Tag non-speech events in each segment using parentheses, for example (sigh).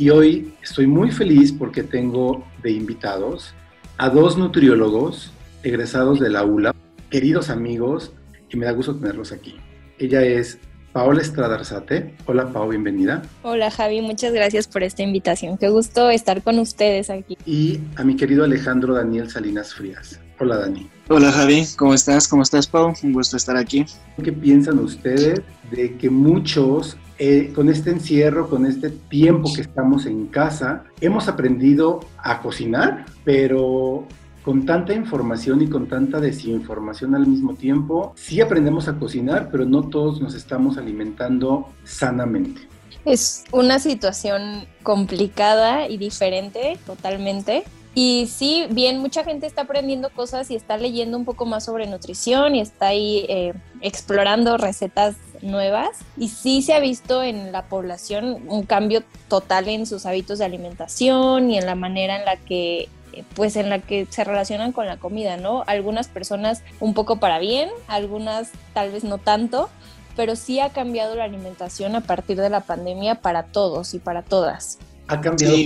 y hoy estoy muy feliz porque tengo de invitados a dos nutriólogos egresados de la ULA, queridos amigos, y me da gusto tenerlos aquí. Ella es Paola Estrada Arzate. Hola Pao, bienvenida. Hola Javi, muchas gracias por esta invitación. Qué gusto estar con ustedes aquí. Y a mi querido Alejandro Daniel Salinas Frías. Hola Dani. Hola Javi, ¿cómo estás? ¿Cómo estás Pau? Un gusto estar aquí. ¿Qué piensan ustedes de que muchos eh, con este encierro, con este tiempo que estamos en casa, hemos aprendido a cocinar, pero con tanta información y con tanta desinformación al mismo tiempo, sí aprendemos a cocinar, pero no todos nos estamos alimentando sanamente. Es una situación complicada y diferente totalmente. Y sí, bien, mucha gente está aprendiendo cosas y está leyendo un poco más sobre nutrición y está ahí eh, explorando recetas nuevas. Y sí se ha visto en la población un cambio total en sus hábitos de alimentación y en la manera en la que pues en la que se relacionan con la comida, ¿no? Algunas personas un poco para bien, algunas tal vez no tanto, pero sí ha cambiado la alimentación a partir de la pandemia para todos y para todas. ¿Ha cambiado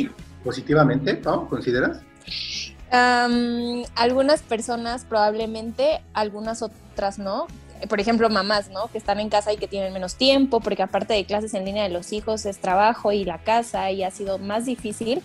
positivamente, ¿no? ¿Consideras? Algunas personas probablemente, algunas otras no. Por ejemplo, mamás, ¿no? Que están en casa y que tienen menos tiempo, porque aparte de clases en línea de los hijos es trabajo y la casa y ha sido más difícil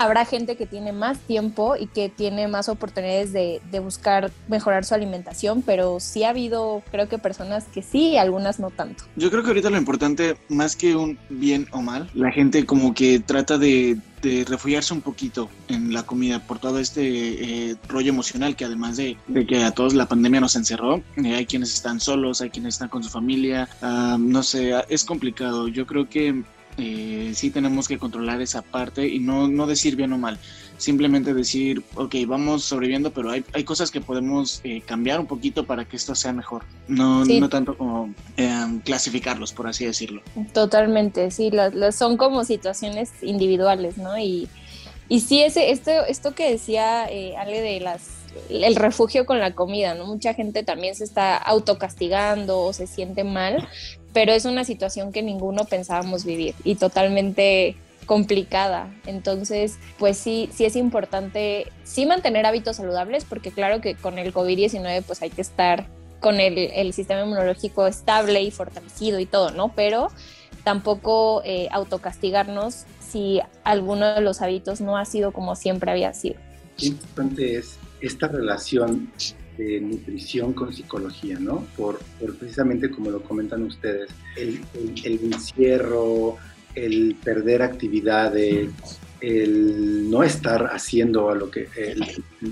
habrá gente que tiene más tiempo y que tiene más oportunidades de, buscar mejorar su alimentación, pero sí ha habido, creo que personas que sí algunas no tanto. Yo creo que ahorita lo importante, más que un bien o mal, la gente como que trata de, refugiarse un poquito en la comida por todo este eh, rollo emocional que además de, que a todos la pandemia nos encerró, eh, hay quienes están solos, hay quienes están con su familia, ah, no sé, es complicado. Yo creo que eh, sí tenemos que controlar esa parte y no, no decir bien o mal, simplemente decir, ok, vamos sobreviviendo, pero hay, hay cosas que podemos eh, cambiar un poquito para que esto sea mejor, no, no tanto como em, clasificarlos, por así decirlo. Totalmente, sí, son como situaciones individuales, ¿no? Y, y sí, ese, esto, esto que decía eh, Ale de las el refugio con la comida, ¿no? Mucha gente también se está autocastigando o se siente mal, pero es una situación que ninguno pensábamos vivir y totalmente complicada. Entonces, pues sí, sí es importante, sí mantener hábitos saludables, porque claro que con el COVID-19 pues hay que estar con el, el, sistema inmunológico estable y fortalecido y todo, ¿no? Pero tampoco eh, autocastigarnos si alguno de los hábitos no ha sido como siempre había sido. Qué importante es esta relación de nutrición con psicología, ¿no? Por, precisamente como lo comentan ustedes, el, encierro, el perder actividades, el no estar haciendo a lo que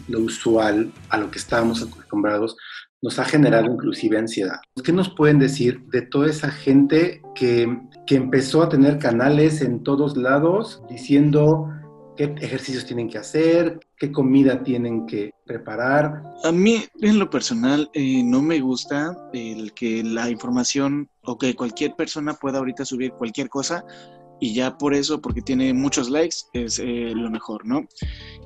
lo usual, a lo que estábamos acostumbrados, nos ha generado inclusive ansiedad. ¿Qué nos pueden decir de toda esa gente que, que empezó a tener canales en todos lados diciendo qué ejercicios tienen que hacer, qué comida tienen que preparar. A mí, en lo personal, eh, no me gusta el que la información o que cualquier persona pueda ahorita subir cualquier cosa y ya por eso, porque tiene muchos likes, es eh, lo mejor, ¿no?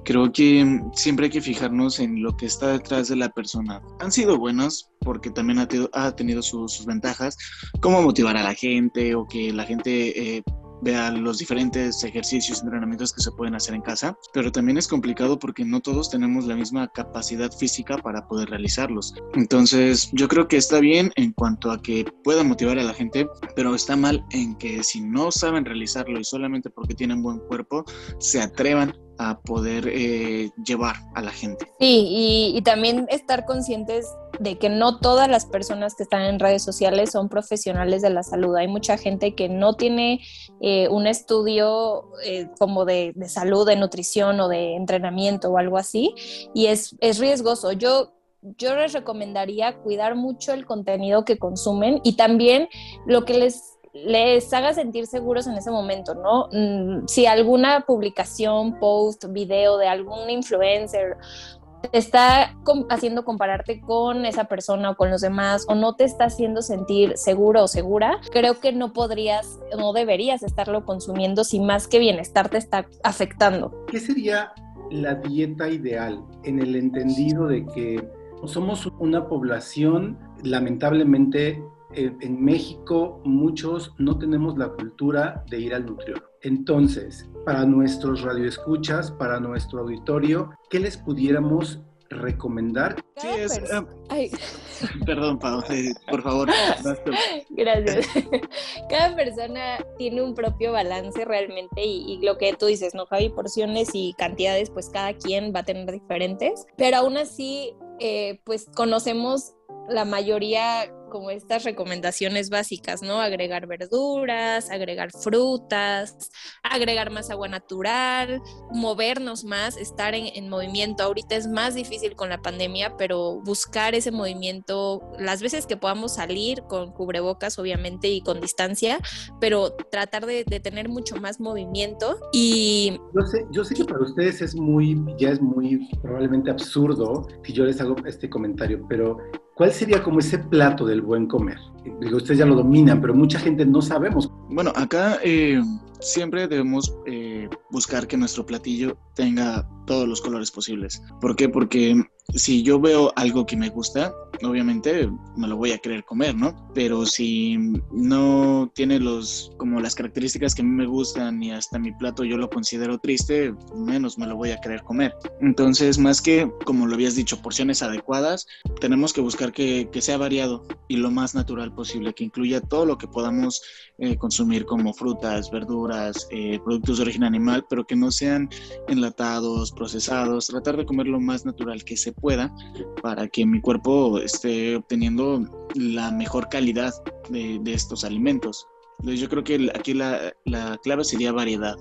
Creo que siempre hay que fijarnos en lo que está detrás de la persona. Han sido buenos porque también ha, tenido sus, ventajas, como motivar a la gente o que la gente eh, vea los diferentes ejercicios, entrenamientos que se pueden hacer en casa, pero también es complicado porque no todos tenemos la misma capacidad física para poder realizarlos. Entonces, yo creo que está bien en cuanto a que pueda motivar a la gente, pero está mal en que si no saben realizarlo y solamente porque tienen buen cuerpo, se atrevan poder eh, llevar a la gente. Sí, y, y, también estar conscientes de que no todas las personas que están en redes sociales son profesionales de la salud. Hay mucha gente que no tiene eh, un estudio eh, como de, de, salud, de nutrición o de entrenamiento o algo así, y es, es riesgoso. Yo yo les recomendaría cuidar mucho el contenido que consumen y también lo que les les haga sentir seguros en ese momento, ¿no? Mm, si alguna publicación, post, video de algún influencer te está haciendo compararte con esa persona o con los demás o no te está haciendo sentir seguro o segura, creo que no podrías, no deberías estarlo consumiendo si más que bienestar te está afectando. ¿Qué sería la dieta ideal en el entendido de que somos una población lamentablemente eh, en México muchos no tenemos la cultura de ir al nutriólogo. Entonces, para nuestros radioescuchas, para nuestro auditorio, ¿qué les pudiéramos recomendar? Sí, es, eh, perdón, Pau, por favor. Gracias. (laughs) Cada persona tiene un propio balance realmente y, y, lo que tú dices, ¿no, Javi? Porciones y cantidades, pues cada quien va a tener diferentes, pero aún así, eh, pues conocemos la mayoría como estas recomendaciones básicas, ¿no? Agregar verduras, agregar frutas, agregar más agua natural, movernos más, estar en, movimiento. Ahorita es más difícil con la pandemia, pero buscar ese movimiento las veces que podamos salir con cubrebocas, obviamente, y con distancia, pero tratar de, tener mucho más movimiento y... Yo sé, yo sé que para ustedes es muy, ya es muy probablemente absurdo si yo les hago este comentario, pero ¿Cuál sería como ese plato del buen comer? Digo, ustedes ya lo dominan, pero mucha gente no sabemos. Bueno, acá eh, siempre debemos eh, buscar que nuestro platillo tenga todos los colores posibles. ¿Por qué? Porque si yo veo algo que me gusta, obviamente me lo voy a querer comer, ¿no? Pero si no tiene los como las características que a mí me gustan y hasta mi plato yo lo considero triste, menos me lo voy a querer comer. Entonces, más que, como lo habías dicho, porciones adecuadas, tenemos que buscar que, que sea variado y lo más natural posible, que incluya todo lo que podamos eh, consumir como frutas, verduras, eh, productos de origen animal, pero que no sean enlatados, procesados, tratar de comer lo más natural que se pueda para que mi cuerpo esté obteniendo la mejor calidad de, estos alimentos. Entonces yo creo que aquí la, clave sería variedad.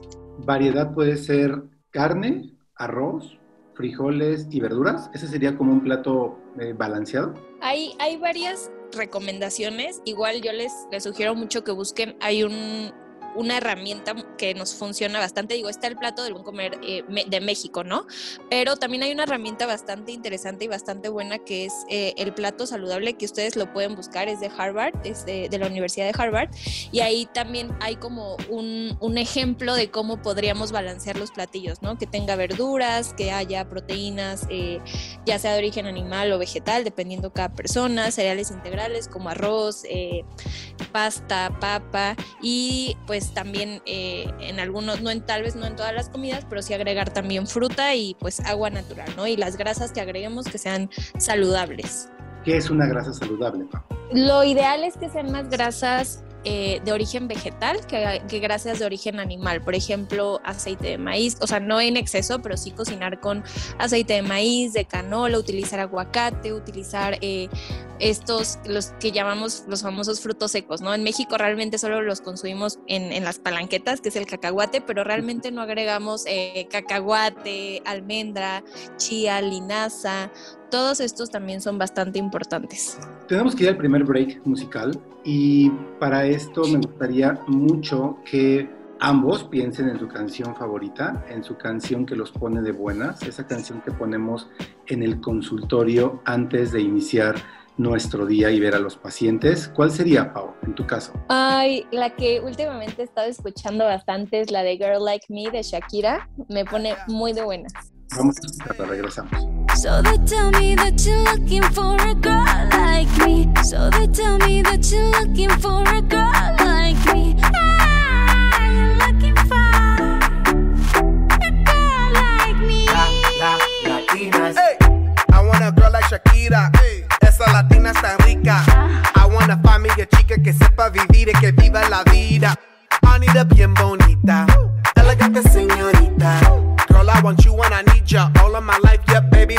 Variedad puede ser carne, arroz, frijoles y verduras. Ese sería como un plato eh, balanceado. Hay, hay varias recomendaciones. Igual yo les, les sugiero mucho que busquen, hay un, una herramienta que nos funciona bastante. Digo, está el plato del buen comer eh, de México, ¿no? Pero también hay una herramienta bastante interesante y bastante buena que es eh, el plato saludable, que ustedes lo pueden buscar, es de Harvard, es de, la Universidad de Harvard. Y ahí también hay como un, un, ejemplo de cómo podríamos balancear los platillos, ¿no? Que tenga verduras, que haya proteínas, eh, ya sea de origen animal o vegetal, dependiendo cada persona, cereales integrales como arroz, pasta, papa y pues pues, también eh, en algunos, no en tal vez no en todas las comidas, pero sí agregar también fruta y pues agua natural, ¿no? Y las grasas que agreguemos que sean saludables. ¿Qué es una grasa saludable? Lo ideal es que sean más grasas eh, de origen vegetal que, grasas de origen animal. Por ejemplo, aceite de maíz, o sea, no en exceso, pero sí cocinar con aceite de maíz, de canola, utilizar aguacate, utilizar eh, estos, los que llamamos los famosos frutos secos, ¿no? En México realmente solo los consumimos en, en las palanquetas, que es el cacahuate, pero realmente no agregamos eh, cacahuate, almendra, chía, linaza, todos estos también son bastante importantes. Tenemos que ir al primer break musical y para esto me gustaría mucho que ambos piensen en su canción favorita, en su canción que los pone de buenas, esa canción que ponemos en el consultorio antes de iniciar nuestro día y ver a los pacientes. ¿Cuál sería, Pau, en tu caso? Ay, la que últimamente he estado escuchando bastante es la de Girl Like Me de Shakira. Me pone muy de buenas. Vamos a escucharla, regresamos. So they tell me that you're looking for a girl like me. So they tell me that you're looking for a girl like me. Ah, you're looking for a girl like me. La, la, Latinas. Hey, I want a girl like Shakira. Hey, esa latina está rica. I wanna find me a chica que sepa vivir y que viva la vida. Anita bien bonita, elegante señorita. Girl, I want you and I need ya all of my life.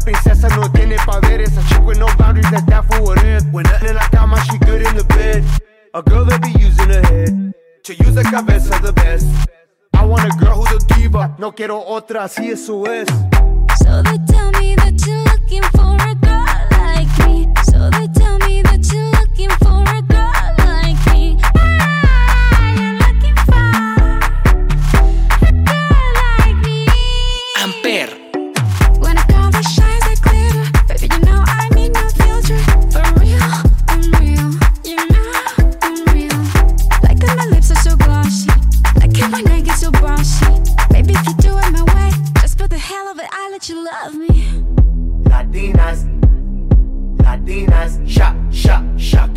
princesa no tiene poderes. A chick with no boundaries, that's that for what it. When nothing in la cama, she good in the bed. A girl that be using her head to use the cabeza the best. I want a girl who's a diva, no quiero otra, así eso es. So they tell me that you're looking for a girl like me. So they tell me that you're looking for a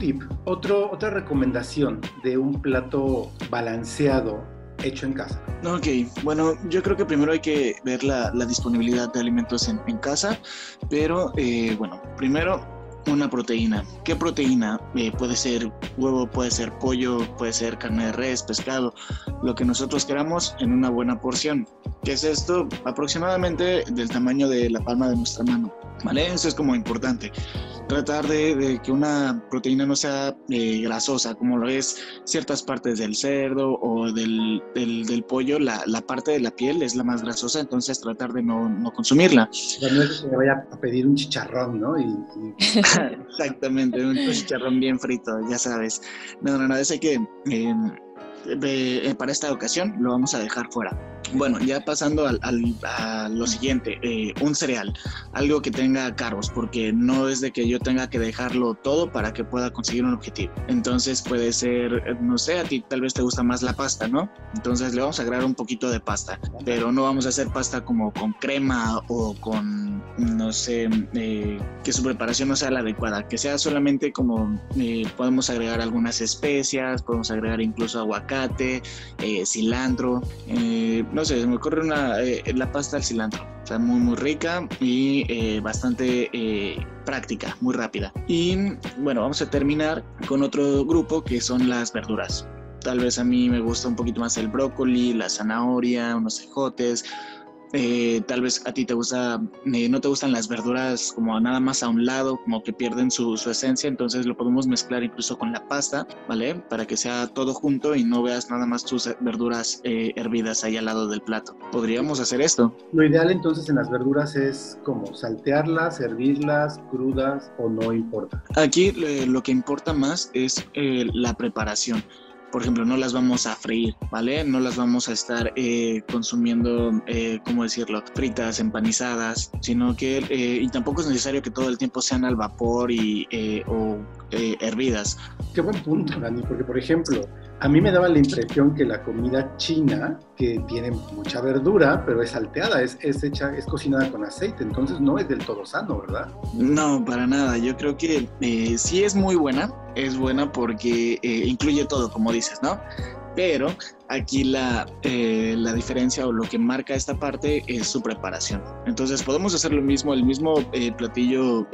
Tip, otro, otra recomendación de un plato balanceado hecho en casa. Ok, bueno, yo creo que primero hay que ver la, disponibilidad de alimentos en, en casa, pero eh, bueno, primero una proteína. ¿Qué proteína? Eh, puede ser huevo, puede ser pollo, puede ser carne de res, pescado, lo que nosotros queramos en una buena porción. ¿Qué es esto? Aproximadamente del tamaño de la palma de nuestra mano. ¿Vale? Eso es como importante. Tratar de, de que una proteína no sea eh, grasosa, como lo es ciertas partes del cerdo o del, del, del pollo. La, la, parte de la piel es la más grasosa, entonces tratar de no, no consumirla. Sea, no es que me vaya a pedir un chicharrón, ¿no? Y, y... (laughs) (laughs) Exactamente, un chicharrón bien frito, ya sabes. No, no, no, ese que eh, eh, para esta ocasión lo vamos a dejar fuera. Bueno, ya pasando al, al, a lo siguiente, eh, un cereal, algo que tenga carbos, porque no es de que yo tenga que dejarlo todo para que pueda conseguir un objetivo. Entonces puede ser, no sé, a ti tal vez te gusta más la pasta, ¿no? Entonces le vamos a agregar un poquito de pasta, pero no vamos a hacer pasta como con crema o con, no sé, eh, que su preparación no sea la adecuada, que sea solamente como eh, podemos agregar algunas especias, podemos agregar incluso aguacate, eh, cilantro, no sé, me ocurre una, eh, la pasta al cilantro. Está muy, muy rica y eh, bastante eh, práctica, muy rápida. Y bueno, vamos a terminar con otro grupo que son las verduras. Tal vez a mí me gusta un poquito más el brócoli, la zanahoria, unos ejotes. Eh, tal vez a ti te gusta, eh, no te gustan las verduras como nada más a un lado, como que pierden su, su, esencia, entonces lo podemos mezclar incluso con la pasta, ¿vale? Para que sea todo junto y no veas nada más tus verduras eh, hervidas ahí al lado del plato. Podríamos hacer esto. Lo ideal entonces en las verduras es como saltearlas, hervirlas, crudas o no importa. Aquí lo que importa más es la preparación por ejemplo, no las vamos a freír, ¿vale? No las vamos a estar eh, consumiendo, eh, ¿cómo decirlo? Fritas, empanizadas, sino que, eh, y tampoco es necesario que todo el tiempo sean al vapor y, eh, o eh, hervidas. Qué buen punto, Dani, porque, por ejemplo, a mí me daba la impresión que la comida china, que tiene mucha verdura, pero es salteada, es, es hecha, es cocinada con aceite, entonces no es del todo sano, ¿verdad? No, para nada. Yo creo que eh, sí es muy buena, es buena porque eh, incluye todo, como dices, ¿no? Pero aquí la, eh, la, diferencia o lo que marca esta parte es su preparación. Entonces podemos hacer lo mismo, el mismo eh, platillo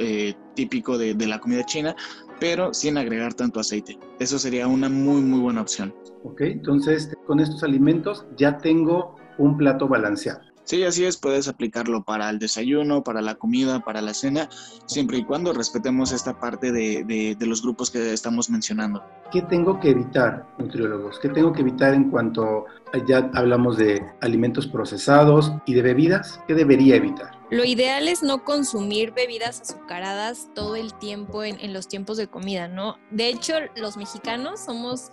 típico de, de, la comida china, pero sin agregar tanto aceite. Eso sería una muy, muy buena opción. Ok, entonces con estos alimentos ya tengo un plato balanceado. Sí, así es, puedes aplicarlo para el desayuno, para la comida, para la cena, siempre y cuando respetemos esta parte de, de- de los grupos que estamos mencionando. ¿Qué tengo que evitar, nutriólogos? ¿Qué tengo que evitar en cuanto ya hablamos de alimentos procesados y de bebidas? ¿Qué debería evitar? Lo ideal es no consumir bebidas azucaradas todo el tiempo en, en los tiempos de comida, ¿no? De hecho, los mexicanos somos,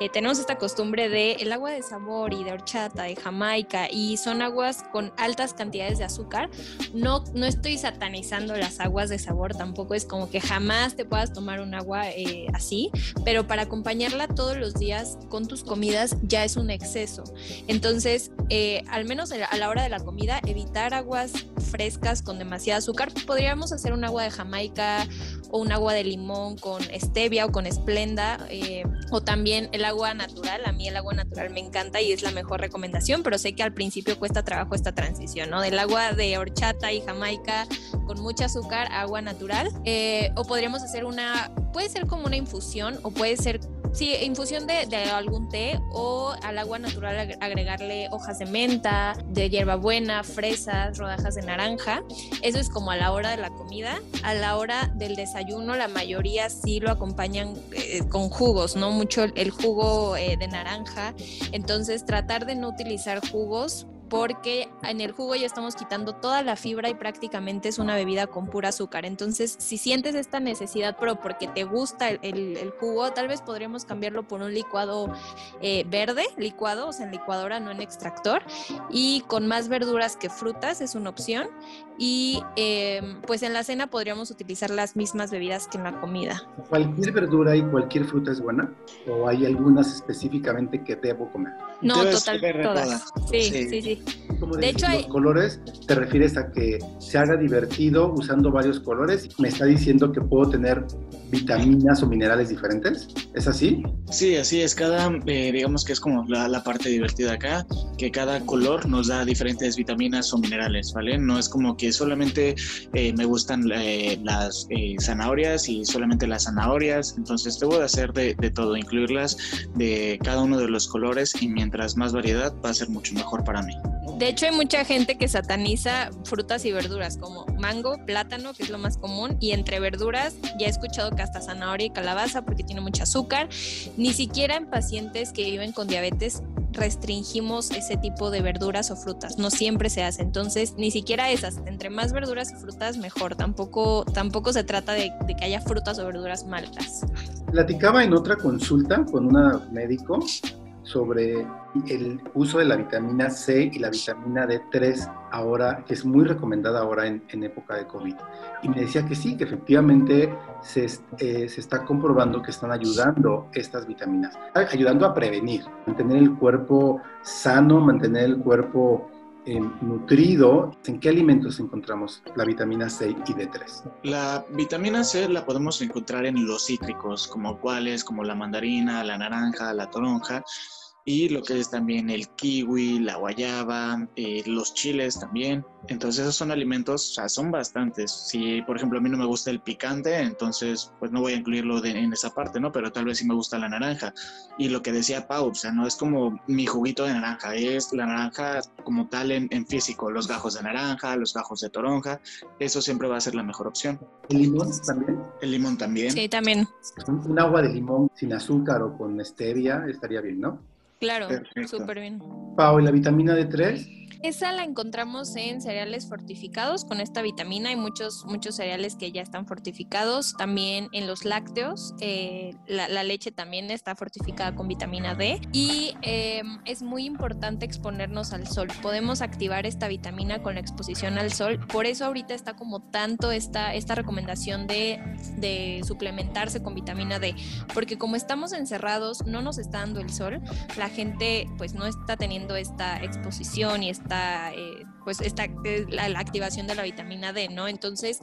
eh, tenemos esta costumbre de el agua de sabor y de horchata, de jamaica, y son aguas con altas cantidades de azúcar. No, no estoy satanizando las aguas de sabor, tampoco es como que jamás te puedas tomar un agua eh, así, pero para acompañarla todos los días con tus comidas ya es un exceso. Entonces, eh, al menos a la- hora de la comida, evitar aguas frescas con demasiado azúcar. Podríamos hacer un agua de Jamaica o un agua de limón con stevia o con esplenda eh, o también el agua natural. A mí el agua natural me encanta y es la mejor recomendación, pero sé que al principio cuesta trabajo esta transición, ¿no? Del agua de horchata y Jamaica con mucho azúcar, agua natural. Eh, o podríamos hacer una, puede ser como una infusión o puede ser Sí, infusión de, algún té o al agua natural ag- agregarle hojas de menta, de hierbabuena, fresas, rodajas de naranja. Eso es como a la hora de la comida. A la hora del desayuno, la mayoría sí lo acompañan eh, con jugos, ¿no? Mucho el, el jugo eh, de naranja. Entonces, tratar de no utilizar jugos porque en el jugo ya estamos quitando toda la fibra y prácticamente es una bebida con pura azúcar. Entonces, si sientes esta necesidad, pero porque te gusta el, el- el jugo, tal vez podríamos cambiarlo por un licuado eh, verde, licuado, o sea, en licuadora, no en extractor, y con más verduras que frutas es una opción. Y eh, pues en la cena podríamos utilizar las mismas bebidas que en la comida. ¿Cualquier verdura y cualquier fruta es buena? ¿O hay algunas específicamente que debo comer? No, total, todas. todas. Sí, Sí. sí, sí. Como De hecho, los hay- colores, ¿te refieres a que se haga divertido usando varios colores? ¿Me está diciendo que puedo tener vitaminas o minerales diferentes? ¿Es así? Sí, así es. Cada, eh, digamos que es como la, la parte divertida acá, que cada color nos da diferentes vitaminas o minerales, ¿vale? No es como que solamente eh, me gustan eh, las eh, zanahorias y solamente las zanahorias. Entonces debo de hacer de, de todo, incluirlas de cada uno de los colores y mientras más variedad va a ser mucho mejor para mí. De hecho, hay mucha gente que sataniza frutas y verduras como mango, plátano, que es lo más común, y entre verduras ya he escuchado que hasta zanahoria y calabaza porque tiene mucho azúcar. Ni siquiera en pacientes que viven con diabetes restringimos ese tipo de verduras o frutas. No siempre se hace. Entonces, ni siquiera esas. Entre más verduras y frutas, mejor. Tampoco, tampoco se trata de, que haya frutas o verduras malas. Platicaba en otra consulta con una médico sobre el uso de la vitamina C y la vitamina D3 ahora, que es muy recomendada ahora en, época de COVID. Y me decía que sí, que efectivamente se, eh, se está comprobando que están ayudando estas vitaminas, ayudando a prevenir, mantener el cuerpo sano, mantener el cuerpo nutrido. ¿En qué alimentos encontramos la vitamina C y D3? La vitamina C la podemos encontrar en los cítricos, como cuáles, como la mandarina, la naranja, la toronja, y lo que es también el kiwi, la guayaba, eh, los chiles también. Entonces esos son alimentos, o sea, son bastantes. Si, por ejemplo, a mí no me gusta el picante, entonces pues no voy a incluirlo de- en esa parte, ¿no? Pero tal vez sí me gusta la naranja. Y lo que decía Pau, o sea, no es como mi juguito de naranja, es la naranja como tal en, en físico, los gajos de naranja, los gajos de toronja, eso siempre va a ser la mejor opción. ¿El limón también? El limón también. Sí, también. Un, un agua de limón sin azúcar o con stevia estaría bien, ¿no? Claro, súper bien. Pau, ¿y la vitamina D3? Esa la encontramos en cereales fortificados con esta vitamina. Hay muchos, muchos cereales que ya están fortificados. También en los lácteos, eh, la, leche también está fortificada con vitamina D. Y eh, es muy importante exponernos al sol. Podemos activar esta vitamina con la exposición al sol. Por eso ahorita está como tanto esta, esta recomendación de, de suplementarse con vitamina D. Porque como estamos encerrados, no nos está dando el sol. La gente pues no está teniendo esta exposición y eh, pues esta eh, la, activación de la vitamina D, ¿no? Entonces,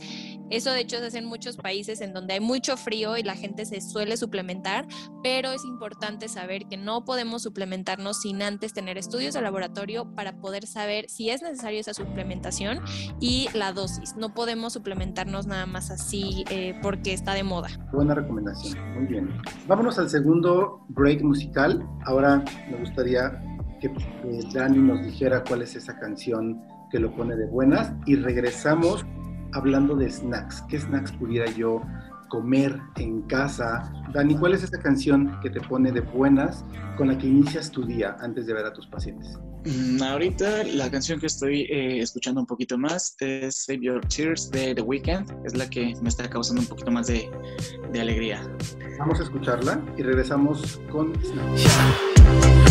eso de hecho se hace en muchos países en donde hay mucho frío y la gente se suele suplementar, pero es importante saber que no podemos suplementarnos sin antes tener estudios de laboratorio para poder saber si es necesario esa suplementación y la dosis. No podemos suplementarnos nada más así eh, porque está de moda. Buena recomendación, muy bien. Vámonos al segundo break musical. Ahora me gustaría que Dani nos dijera cuál es esa canción que lo pone de buenas y regresamos hablando de snacks. ¿Qué snacks pudiera yo comer en casa? Dani, ¿cuál es esa canción que te pone de buenas con la que inicias tu día antes de ver a tus pacientes? Mm, ahorita la canción que estoy eh, escuchando un poquito más es Save Your Tears de The Weeknd. Es la que me está causando un poquito más de, de alegría. Vamos a escucharla y regresamos con snacks.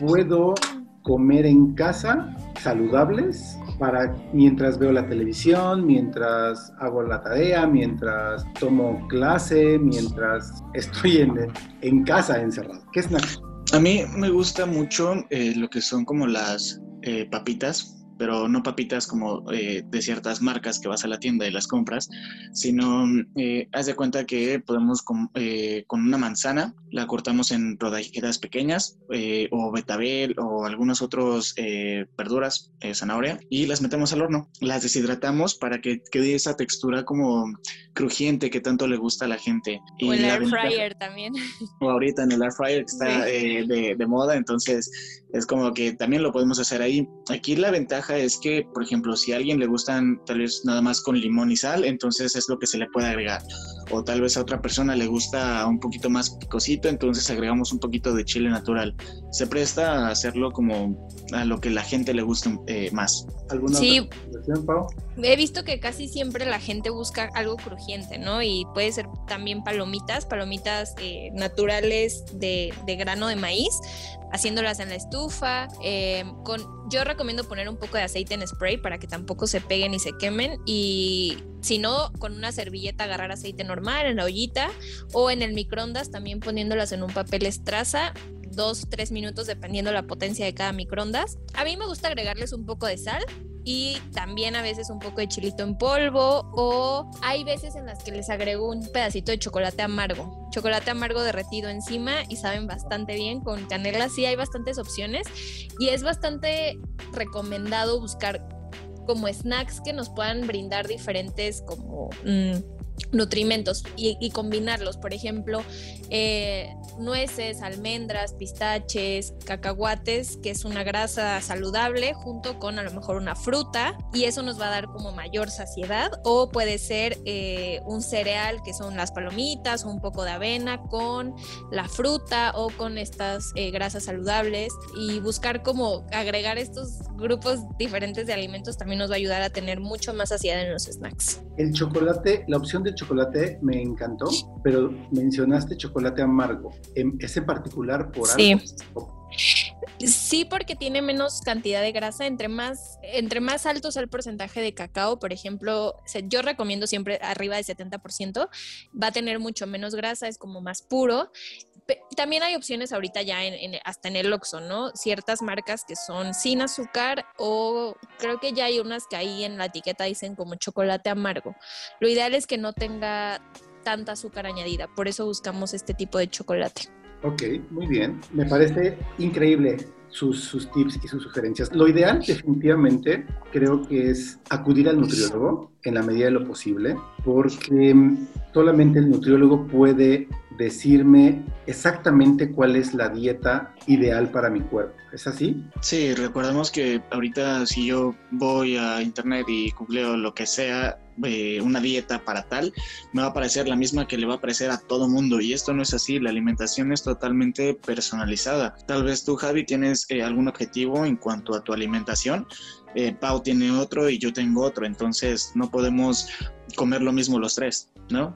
puedo comer en casa saludables para mientras veo la televisión, mientras hago la tarea, mientras tomo clase, mientras estoy en, en casa encerrado? ¿Qué snacks? A mí me gusta mucho eh, lo que son como las eh, papitas, pero no papitas como eh, de ciertas marcas que vas a la tienda y las compras, sino eh, haz de cuenta que podemos con, eh, con una manzana, la cortamos en rodajitas pequeñas, eh, o betabel, o algunos otros eh, verduras, eh, zanahoria, y las metemos al horno. Las deshidratamos para que quede esa textura como crujiente que tanto le gusta a la gente. O el air fryer también. o ahorita en el air fryer que está Sí. de, de moda, entonces es como que también lo podemos hacer ahí. Aquí la ventaja es que, por ejemplo, si a alguien le gustan tal vez nada más con limón y sal, entonces es lo que se le puede agregar. o tal vez a otra persona le gusta un poquito más picosito, entonces agregamos un poquito de chile natural. Se presta a hacerlo como a lo que la gente le gusta eh, más. ¿Alguna Sí. otra Pau? He visto que casi siempre la gente busca algo crujiente, ¿no? Y puede ser también palomitas, palomitas eh, naturales de, de grano de maíz, haciéndolas en la estufa. eh, con, yo recomiendo poner un poco de aceite en spray para que tampoco se peguen y se quemen. Y si no, con una servilleta agarrar aceite normal en la ollita o en el microondas también poniéndolas en un papel estraza dos, tres minutos dependiendo la potencia de cada microondas. A mí me gusta agregarles un poco de sal y también a veces un poco de chilito en polvo o hay veces en las que les agrego un pedacito de chocolate amargo, chocolate amargo derretido encima y saben bastante bien con canela, sí hay bastantes opciones y es bastante recomendado buscar como snacks que nos puedan brindar diferentes como mm, nutrimentos y, combinarlos, por ejemplo, eh, nueces, almendras, pistaches, cacahuates, que es una grasa saludable, junto con a lo mejor una fruta, y eso nos va a dar como mayor saciedad. O puede ser eh, un cereal, que son las palomitas, o un poco de avena con la fruta o con estas eh, grasas saludables. Y buscar como agregar estos grupos diferentes de alimentos también nos va a ayudar a tener mucho más saciedad en los snacks. El chocolate, la opción del chocolate me encantó, pero mencionaste chocolate amargo. ¿Es en particular por Sí. algo? Sí, porque tiene menos cantidad de grasa. Entre más, entre más alto sea el porcentaje de cacao, por ejemplo, yo recomiendo siempre arriba del 70%, va a tener mucho menos grasa, es como más puro. También hay opciones ahorita ya en, hasta en el Oxxo, ¿no? Ciertas marcas que son sin azúcar o creo que ya hay unas que ahí en la etiqueta dicen como chocolate amargo. Lo ideal es que no tenga tanta azúcar añadida, por eso buscamos este tipo de chocolate. Ok, muy bien. Me parece increíble sus, sus tips y sus sugerencias. Lo ideal, definitivamente, creo que es acudir al nutriólogo en la medida de lo posible, porque solamente el nutriólogo puede decirme exactamente cuál es la dieta ideal para mi cuerpo. ¿Es así? Sí, recordemos que ahorita si yo voy a internet y googleo lo que sea, eh, una dieta para tal, me va a parecer la misma que le va a parecer a todo mundo y esto no es así, la alimentación es totalmente personalizada. Tal vez tú, Javi, tienes eh, algún objetivo en cuanto a tu alimentación, eh, Pau tiene otro y yo tengo otro, entonces no podemos comer lo mismo los tres, ¿no?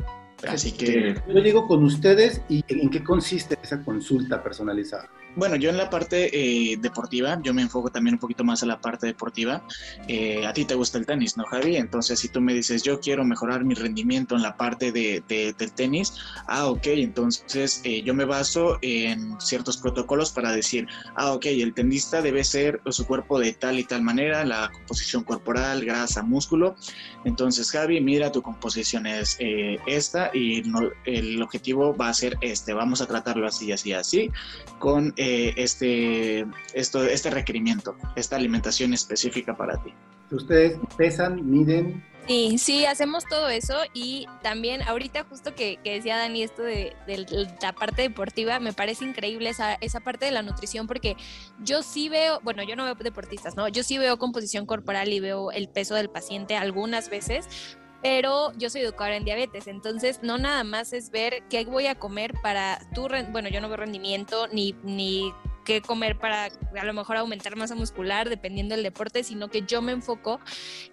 Así que... Yo llego con ustedes y ¿en qué consiste esa consulta personalizada? Bueno, yo en la parte eh, deportiva, yo me enfoco también un poquito más a la parte deportiva. Eh, a ti te gusta el tenis, ¿no, Javi? Entonces, si tú me dices, yo quiero mejorar mi rendimiento en la parte de, de- del tenis, ah, ok, entonces eh, yo me baso en ciertos protocolos para decir, ah, ok, el tenista debe ser su cuerpo de tal y tal manera, la composición corporal, grasa, músculo. Entonces, Javi, mira, tu composición es eh, esta y no- el objetivo va a ser este. Vamos a tratarlo así, así, así con eh, este, esto, este requerimiento, esta alimentación específica para ti. Ustedes pesan, miden, Sí, sí, hacemos todo eso y también ahorita justo que, que decía Dani esto de, de la parte deportiva, me parece increíble esa, esa parte de la nutrición porque yo sí veo, bueno, yo no veo deportistas, ¿no? Yo sí veo composición corporal y veo el peso del paciente algunas veces, pero yo soy educadora en diabetes, entonces no nada más es ver qué voy a comer para tu, bueno, yo no veo rendimiento ni, ni qué comer para a lo mejor aumentar masa muscular dependiendo del deporte, sino que yo me enfoco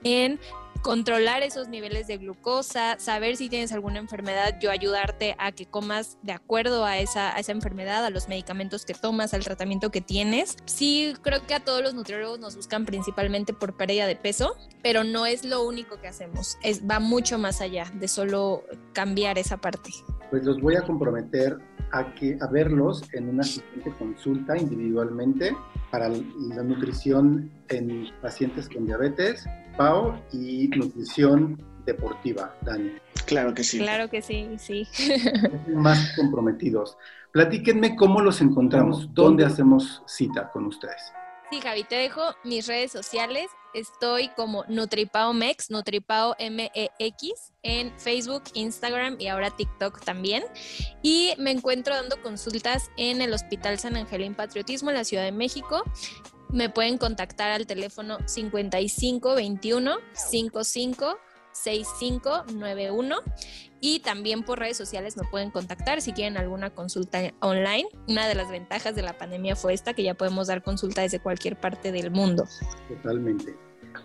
en controlar esos niveles de glucosa, saber si tienes alguna enfermedad, yo ayudarte a que comas de acuerdo a esa, a esa enfermedad, a los medicamentos que tomas, al tratamiento que tienes. Sí, creo que a todos los nutriólogos nos buscan principalmente por pérdida de peso, pero no es lo único que hacemos, es, va mucho más allá de solo cambiar esa parte. pues los voy a comprometer a, que, a verlos en una siguiente consulta individualmente para la nutrición en pacientes con diabetes, PAO y nutrición deportiva, Dani. Claro que sí. Claro que sí, sí. Más comprometidos. Platíquenme cómo los encontramos, dónde hacemos cita con ustedes. Sí, Javi, te dejo mis redes sociales. Estoy como Nutripao Mex, Nutripao M-E-X, en Facebook, Instagram y ahora TikTok también. Y me encuentro dando consultas en el Hospital San Angelín Patriotismo en la Ciudad de México. Me pueden contactar al teléfono 55 21 55 6591 y también por redes sociales me pueden contactar si quieren alguna consulta online. Una de las ventajas de la pandemia fue esta, que ya podemos dar consulta desde cualquier parte del mundo. Totalmente.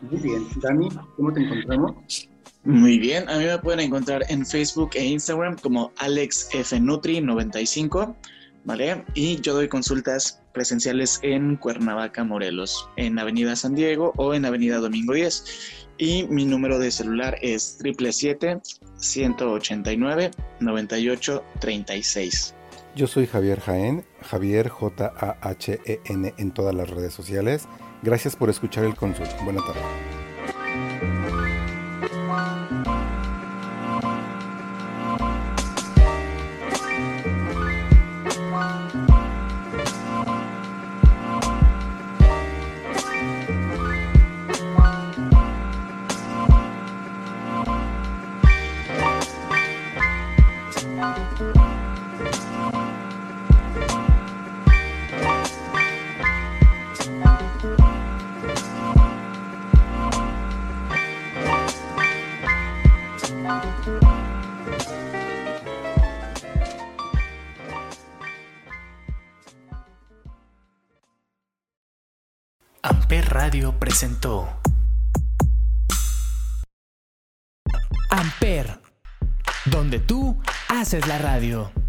Muy bien. Dani, ¿cómo te encontramos? Muy bien, a mí me pueden encontrar en Facebook e Instagram como AlexFNutri95, ¿vale? Y yo doy consultas presenciales en Cuernavaca, Morelos, en Avenida San Diego o en Avenida Domingo 10. Y mi número de celular es 777-189-9836. Yo soy Javier Jaén, Javier J-A-H-E-N en todas las redes sociales. Gracias por escuchar el consul. Buena tarde. Haces la radio.